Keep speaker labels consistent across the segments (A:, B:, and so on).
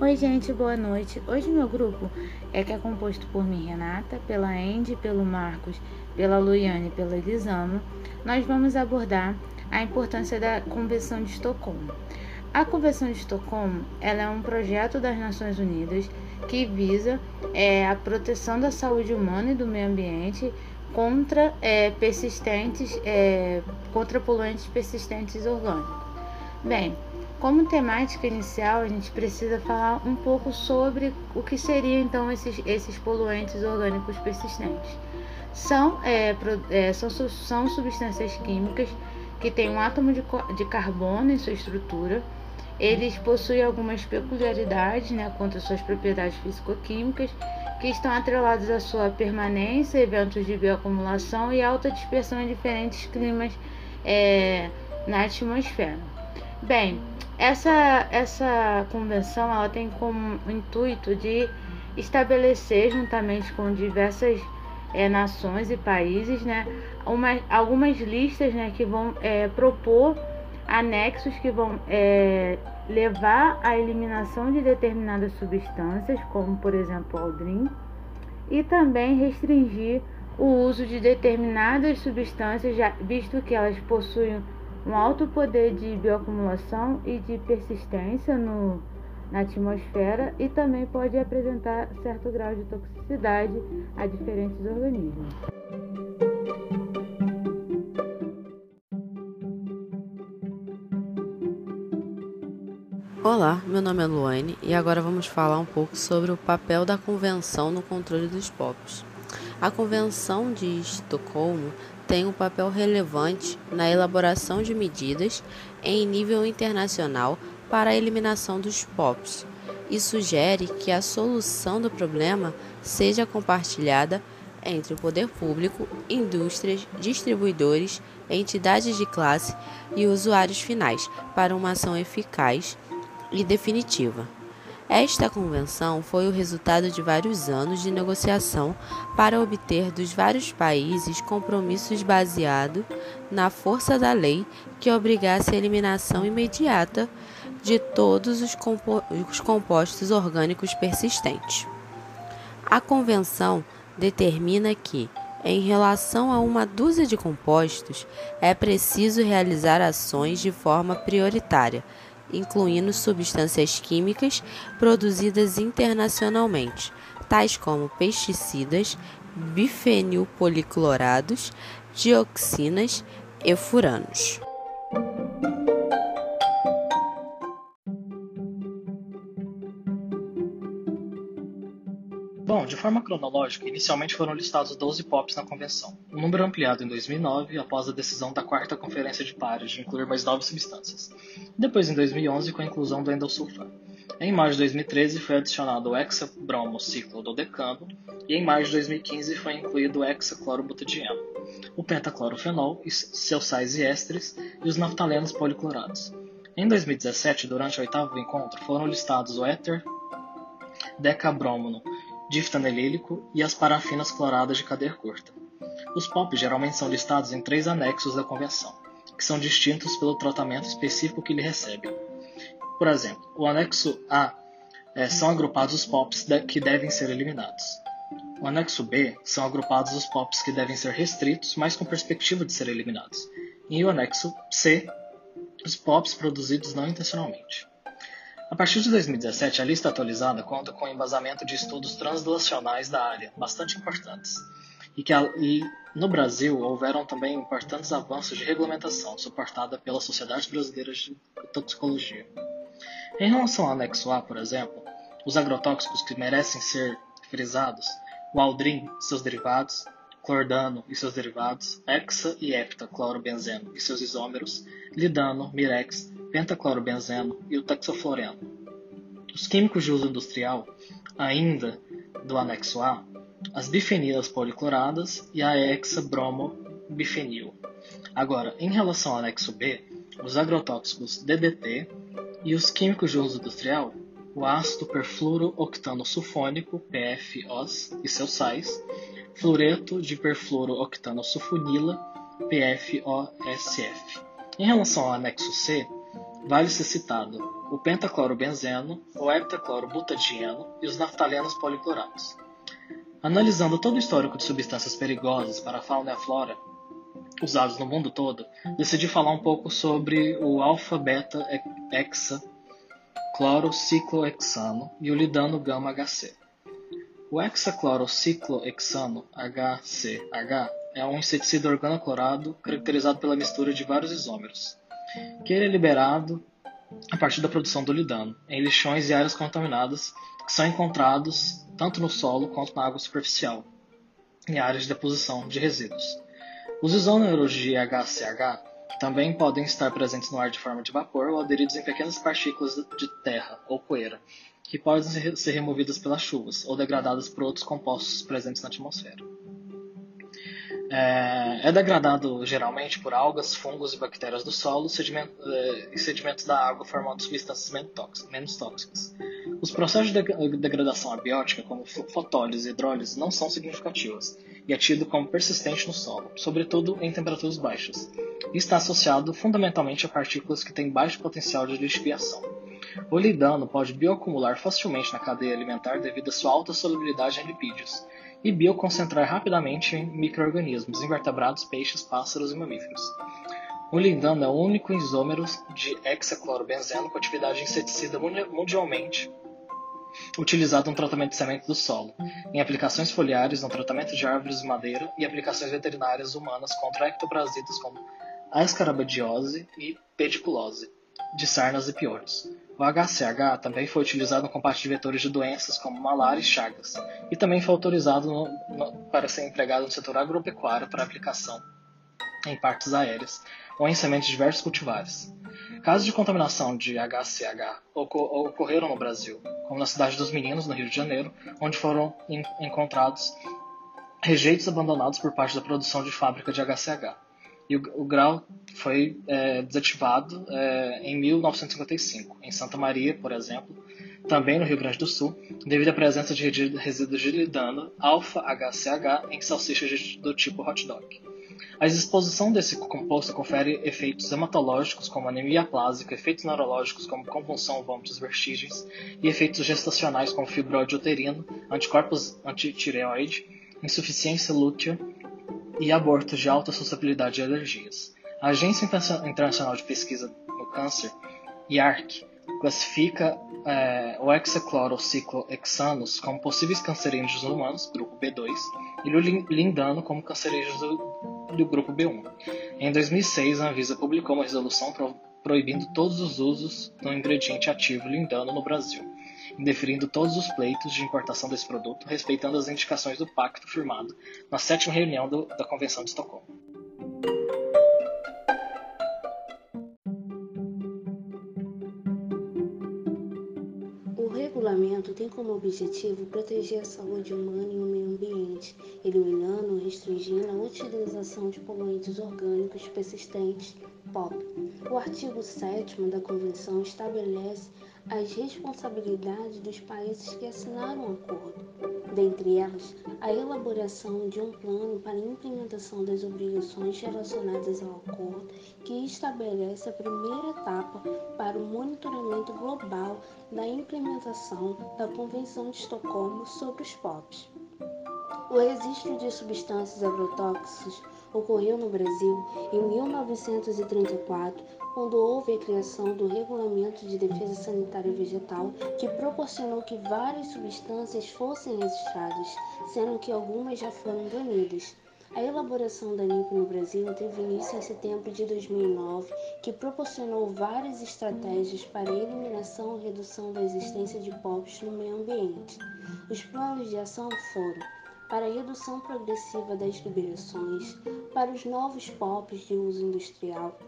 A: Oi, gente, boa noite. Hoje meu grupo é que é composto por mim, Renata, pela Andy, pelo Marcos, pela Luiane e pela Elisama. Nós vamos abordar a importância da Convenção de Estocolmo. A Convenção de Estocolmo ela é um projeto das Nações Unidas que visa é, a proteção da saúde humana e do meio ambiente contra é, persistentes, é, contra poluentes persistentes orgânicos. Bem, como temática inicial, a gente precisa falar um pouco sobre o que seriam então esses, esses poluentes orgânicos persistentes. São, é, é, são, são substâncias químicas que têm um átomo de, de carbono em sua estrutura. Eles possuem algumas peculiaridades né, quanto às suas propriedades físico-químicas, que estão atreladas à sua permanência, eventos de bioacumulação e alta dispersão em diferentes climas é, na atmosfera. Bem, essa, essa convenção ela tem como intuito de estabelecer, juntamente com diversas é, nações e países, né, uma, algumas listas né, que vão é, propor anexos que vão é, levar à eliminação de determinadas substâncias, como por exemplo o aldrin, e também restringir o uso de determinadas substâncias, já, visto que elas possuem um alto poder de bioacumulação e de persistência no, na atmosfera e também pode apresentar certo grau de toxicidade a diferentes organismos.
B: Olá, meu nome é Luane e agora vamos falar um pouco sobre o papel da Convenção no controle dos povos. A Convenção de Estocolmo tem um papel relevante na elaboração de medidas em nível internacional para a eliminação dos POPs e sugere que a solução do problema seja compartilhada entre o poder público, indústrias, distribuidores, entidades de classe e usuários finais para uma ação eficaz e definitiva. Esta convenção foi o resultado de vários anos de negociação para obter dos vários países compromissos baseados na força da lei que obrigasse a eliminação imediata de todos os, compo os compostos orgânicos persistentes. A convenção determina que, em relação a uma dúzia de compostos, é preciso realizar ações de forma prioritária incluindo substâncias químicas produzidas internacionalmente, tais como pesticidas, bifenilpoliclorados, dioxinas e furanos.
C: Forma cronológica, inicialmente foram listados 12 POPs na convenção, um número ampliado em 2009 após a decisão da quarta Conferência de Pares de incluir mais nove substâncias, depois em 2011 com a inclusão do endosulfano. Em maio de 2013 foi adicionado o hexabromociclododecano e em maio de 2015 foi incluído o hexaclorobutadieno, o pentaclorofenol seus sais e ésteres e os naftalenos policlorados. Em 2017, durante o oitavo encontro, foram listados o éter decabromono diftanilílico e as parafinas cloradas de cadeia curta. Os POPs geralmente são listados em três anexos da convenção, que são distintos pelo tratamento específico que ele recebe. Por exemplo, o anexo A é, são agrupados os POPs de, que devem ser eliminados. O anexo B são agrupados os POPs que devem ser restritos, mas com perspectiva de ser eliminados. E o anexo C, os POPs produzidos não intencionalmente. A partir de 2017, a lista atualizada conta com embasamento de estudos translacionais da área, bastante importantes, e que e, no Brasil houveram também importantes avanços de regulamentação suportada pela Sociedade Brasileira de Toxicologia. Em relação ao anexo A, por exemplo, os agrotóxicos que merecem ser frisados, o aldrin e seus derivados, clordano e seus derivados, hexa e heptaclorobenzeno e seus isômeros, lidano, mirex, pentaclorobenzeno e o taxofloreno. Os químicos de uso industrial, ainda do anexo A, as bifenilas policloradas e a hexabromobifenil. Agora, em relação ao anexo B, os agrotóxicos DDT e os químicos de uso industrial, o ácido perfluorooctano sulfônico, PFOS, e seus sais, fluoreto de perfluorooctano sulfonila, PFOSF. Em relação ao anexo C, vale ser citado o pentaclorobenzeno, o heptaclorobutadieno e os naftalenos policlorados. Analisando todo o histórico de substâncias perigosas para a fauna e a flora usados no mundo todo, decidi falar um pouco sobre o alfa-beta-hexa clorociclohexano e o lidano gama-HC. O hexaclorociclohexano HCH é um inseticida organoclorado caracterizado pela mistura de vários isômeros, que ele é liberado a partir da produção do lidano, em lixões e áreas contaminadas que são encontrados tanto no solo quanto na água superficial, em áreas de deposição de resíduos. Os isômeros de HCH também podem estar presentes no ar de forma de vapor ou aderidos em pequenas partículas de terra ou poeira, que podem ser removidas pelas chuvas ou degradadas por outros compostos presentes na atmosfera. É, é, degradado geralmente por algas, fungos e bactérias do solo sedimento, é, e sedimentos da água, formando substâncias menos tóxicas. Os processos de degradação abiótica, como fotólise e hidrólise, não são significativos e é tido como persistente no solo, sobretudo em temperaturas baixas, e está associado fundamentalmente a partículas que têm baixo potencial de lixiviação. O lidano pode bioacumular facilmente na cadeia alimentar devido à sua alta solubilidade em lipídios, e bioconcentrar rapidamente em microorganismos, invertebrados, peixes, pássaros e mamíferos. O lindano é o único isômero de hexaclorobenzeno com atividade inseticida mundialmente utilizado no tratamento de semente do solo, em aplicações foliares, no tratamento de árvores de madeira e aplicações veterinárias humanas contra ectoparasitas como a escarabagiose e pediculose, de sarnas e piolhos. O HCH também foi utilizado no combate de vetores de doenças como malária e chagas, e também foi autorizado no, no, para ser empregado no setor agropecuário para aplicação em partes aéreas ou em sementes de diversos cultivares. Casos de contaminação de HCH ocorreram no Brasil, como na cidade dos Meninos, no Rio de Janeiro, onde foram encontrados rejeitos abandonados por parte da produção de fábrica de HCH e o, o grau foi é, desativado é, em 1955. Em Santa Maria, por exemplo, também no Rio Grande do Sul, devido à presença de resíduos de lidano alfa-HCH em salsichas do tipo hot dog. A exposição desse composto confere efeitos hematológicos como anemia plásica, efeitos neurológicos como convulsão, vômitos, vertigens e efeitos gestacionais como fibroide uterino, anticorpos antitireoide, insuficiência lútea e abortos de alta suscetibilidade a alergias. A Agência Internacional de Pesquisa no Câncer, IARC, classifica é, o hexaclorociclohexanos como possíveis cancerígenos humanos, grupo B2, e o lindano como cancerígenos do, do grupo B1. Em 2006, a Anvisa publicou uma resolução pro, proibindo todos os usos do ingrediente ativo lindano no Brasil indeferindo todos os pleitos de importação desse produto, respeitando as indicações do pacto firmado na sétima reunião do, da Convenção de Estocolmo.
D: O regulamento tem como objetivo proteger a saúde humana e o meio ambiente, eliminando ou restringindo a utilização de poluentes orgânicos persistentes POP. O artigo 7 da Convenção estabelece as responsabilidades dos países que assinaram o acordo, dentre elas a elaboração de um plano para a implementação das obrigações relacionadas ao acordo, que estabelece a primeira etapa para o monitoramento global da implementação da Convenção de Estocolmo sobre os POPs. O registro de substâncias agrotóxicas ocorreu no Brasil em 1934, quando houve a criação do Regulamento de Defesa Sanitária Vegetal, que proporcionou que várias substâncias fossem registradas, sendo que algumas já foram banidas. A elaboração da LIMP no Brasil teve início em setembro de 2009, que proporcionou várias estratégias para a eliminação e redução da existência de POPs no meio ambiente. Os planos de ação foram para a redução progressiva das liberações, para os novos POPs de uso industrial,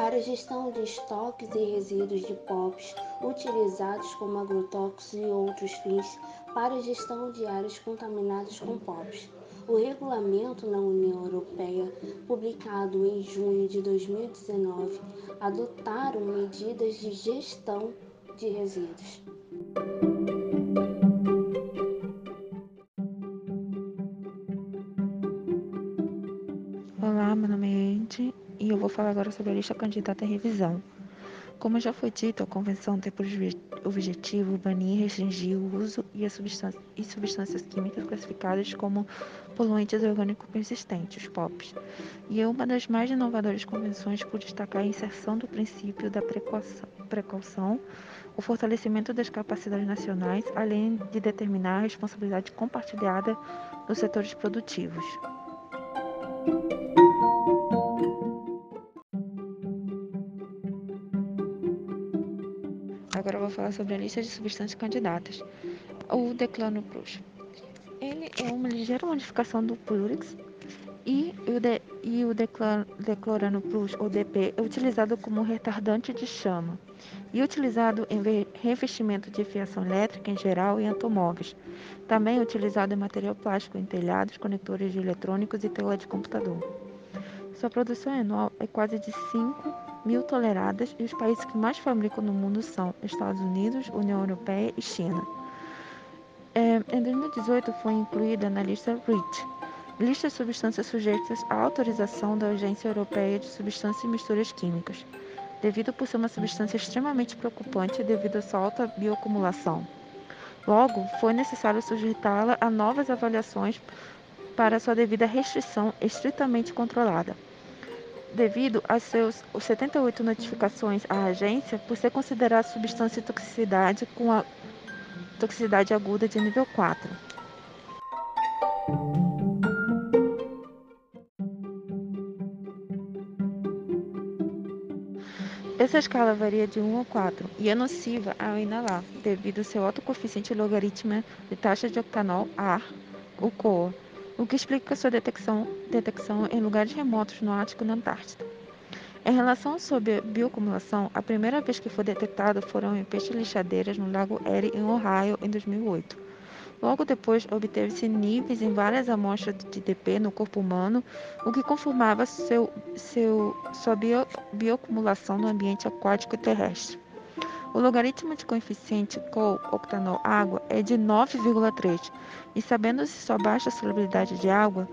D: para gestão de estoques e resíduos de POPs utilizados como agrotóxicos e outros fins, para gestão de áreas contaminadas com POPs. O regulamento na União Europeia, publicado em junho de 2019, adotaram medidas de gestão de resíduos.
E: Falar agora sobre a lista candidata à revisão. Como já foi dito, a Convenção tem por objetivo banir e restringir o uso e, substância, e substâncias químicas classificadas como poluentes orgânicos persistentes, POPs, e é uma das mais inovadoras convenções por destacar a inserção do princípio da precaução, precaução o fortalecimento das capacidades nacionais, além de determinar a responsabilidade compartilhada nos setores produtivos. Agora eu vou falar sobre a lista de substâncias candidatas. O Declano Plus. Ele é uma ligeira modificação do Plurix e o, de, e o Plus, ou DP, é utilizado como retardante de chama e utilizado em revestimento de fiação elétrica em geral e automóveis. Também é utilizado em material plástico em telhados, conectores de eletrônicos e tela de computador. Sua produção anual é quase de 5 mil toneladas e os países que mais fabricam no mundo são Estados Unidos, União Europeia e China. É, em 2018 foi incluída na lista REACH, lista de substâncias sujeitas à autorização da Agência Europeia de Substâncias e Misturas Químicas, devido por ser uma substância extremamente preocupante devido à sua alta bioacumulação. Logo, foi necessário sujeitá-la a novas avaliações para sua devida restrição estritamente controlada devido a seus 78 notificações à agência por ser considerada substância de toxicidade com a toxicidade aguda de nível 4. Essa escala varia de 1 a 4 e é nociva ao inalar, devido ao seu alto coeficiente logaritmo de taxa de octanol AR, o COA, o que explica sua detecção, detecção em lugares remotos no Ártico e na Antártida. Em relação sobre bioacumulação, a primeira vez que foi detectado foram em peixes lixadeiras no Lago Erie, em Ohio, em 2008. Logo depois, obteve-se níveis em várias amostras de DP no corpo humano, o que confirmava seu, seu, sua bio, bioacumulação no ambiente aquático e terrestre. O logaritmo de coeficiente co-octanol água é de 9,3 e sabendo-se sua baixa solubilidade de água,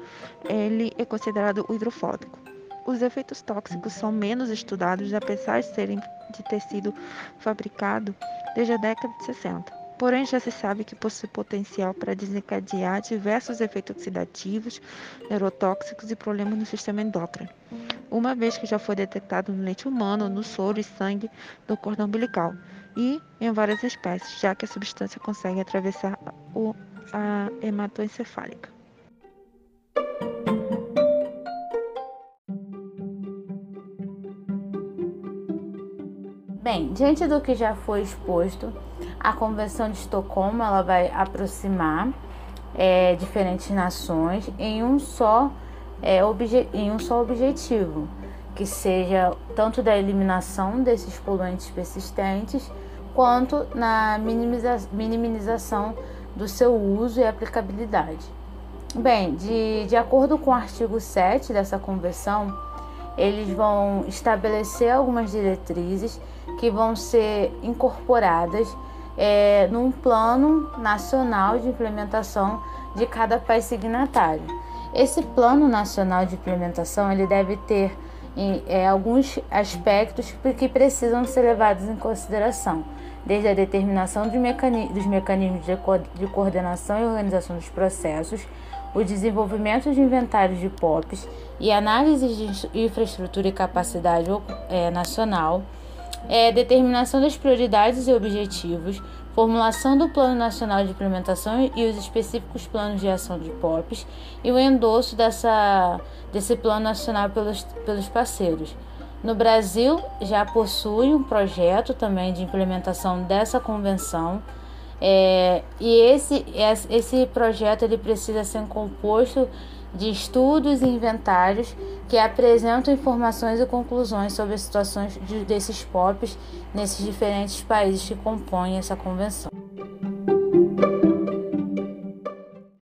E: ele é considerado hidrofóbico. Os efeitos tóxicos são menos estudados apesar de serem de sido fabricado desde a década de 60. Porém, já se sabe que possui potencial para desencadear diversos efeitos oxidativos, neurotóxicos e problemas no sistema endócrino uma vez que já foi detectado no leite humano, no soro e sangue do cordão umbilical e em várias espécies, já que a substância consegue atravessar o, a hematoencefálica.
A: Bem, diante do que já foi exposto, a Convenção de Estocolmo ela vai aproximar é, diferentes nações em um só é, em um só objetivo, que seja tanto da eliminação desses poluentes persistentes, quanto na minimiza minimização do seu uso e aplicabilidade. Bem, de, de acordo com o artigo 7 dessa convenção, eles vão estabelecer algumas diretrizes que vão ser incorporadas é, num plano nacional de implementação de cada país signatário. Esse plano nacional de implementação ele deve ter é, alguns aspectos que precisam ser levados em consideração, desde a determinação dos mecanismos de, co de coordenação e organização dos processos, o desenvolvimento de inventários de POPs e análise de infraestrutura e capacidade é, nacional, é, determinação das prioridades e objetivos, formulação do Plano Nacional de Implementação e os específicos planos de ação de POPs e o endosso dessa, desse Plano Nacional pelos, pelos parceiros. No Brasil, já possui um projeto também de implementação dessa convenção. É, e esse, esse projeto ele precisa ser composto de estudos e inventários que apresentam informações e conclusões sobre as situações de, desses POPs nesses diferentes países que compõem essa convenção.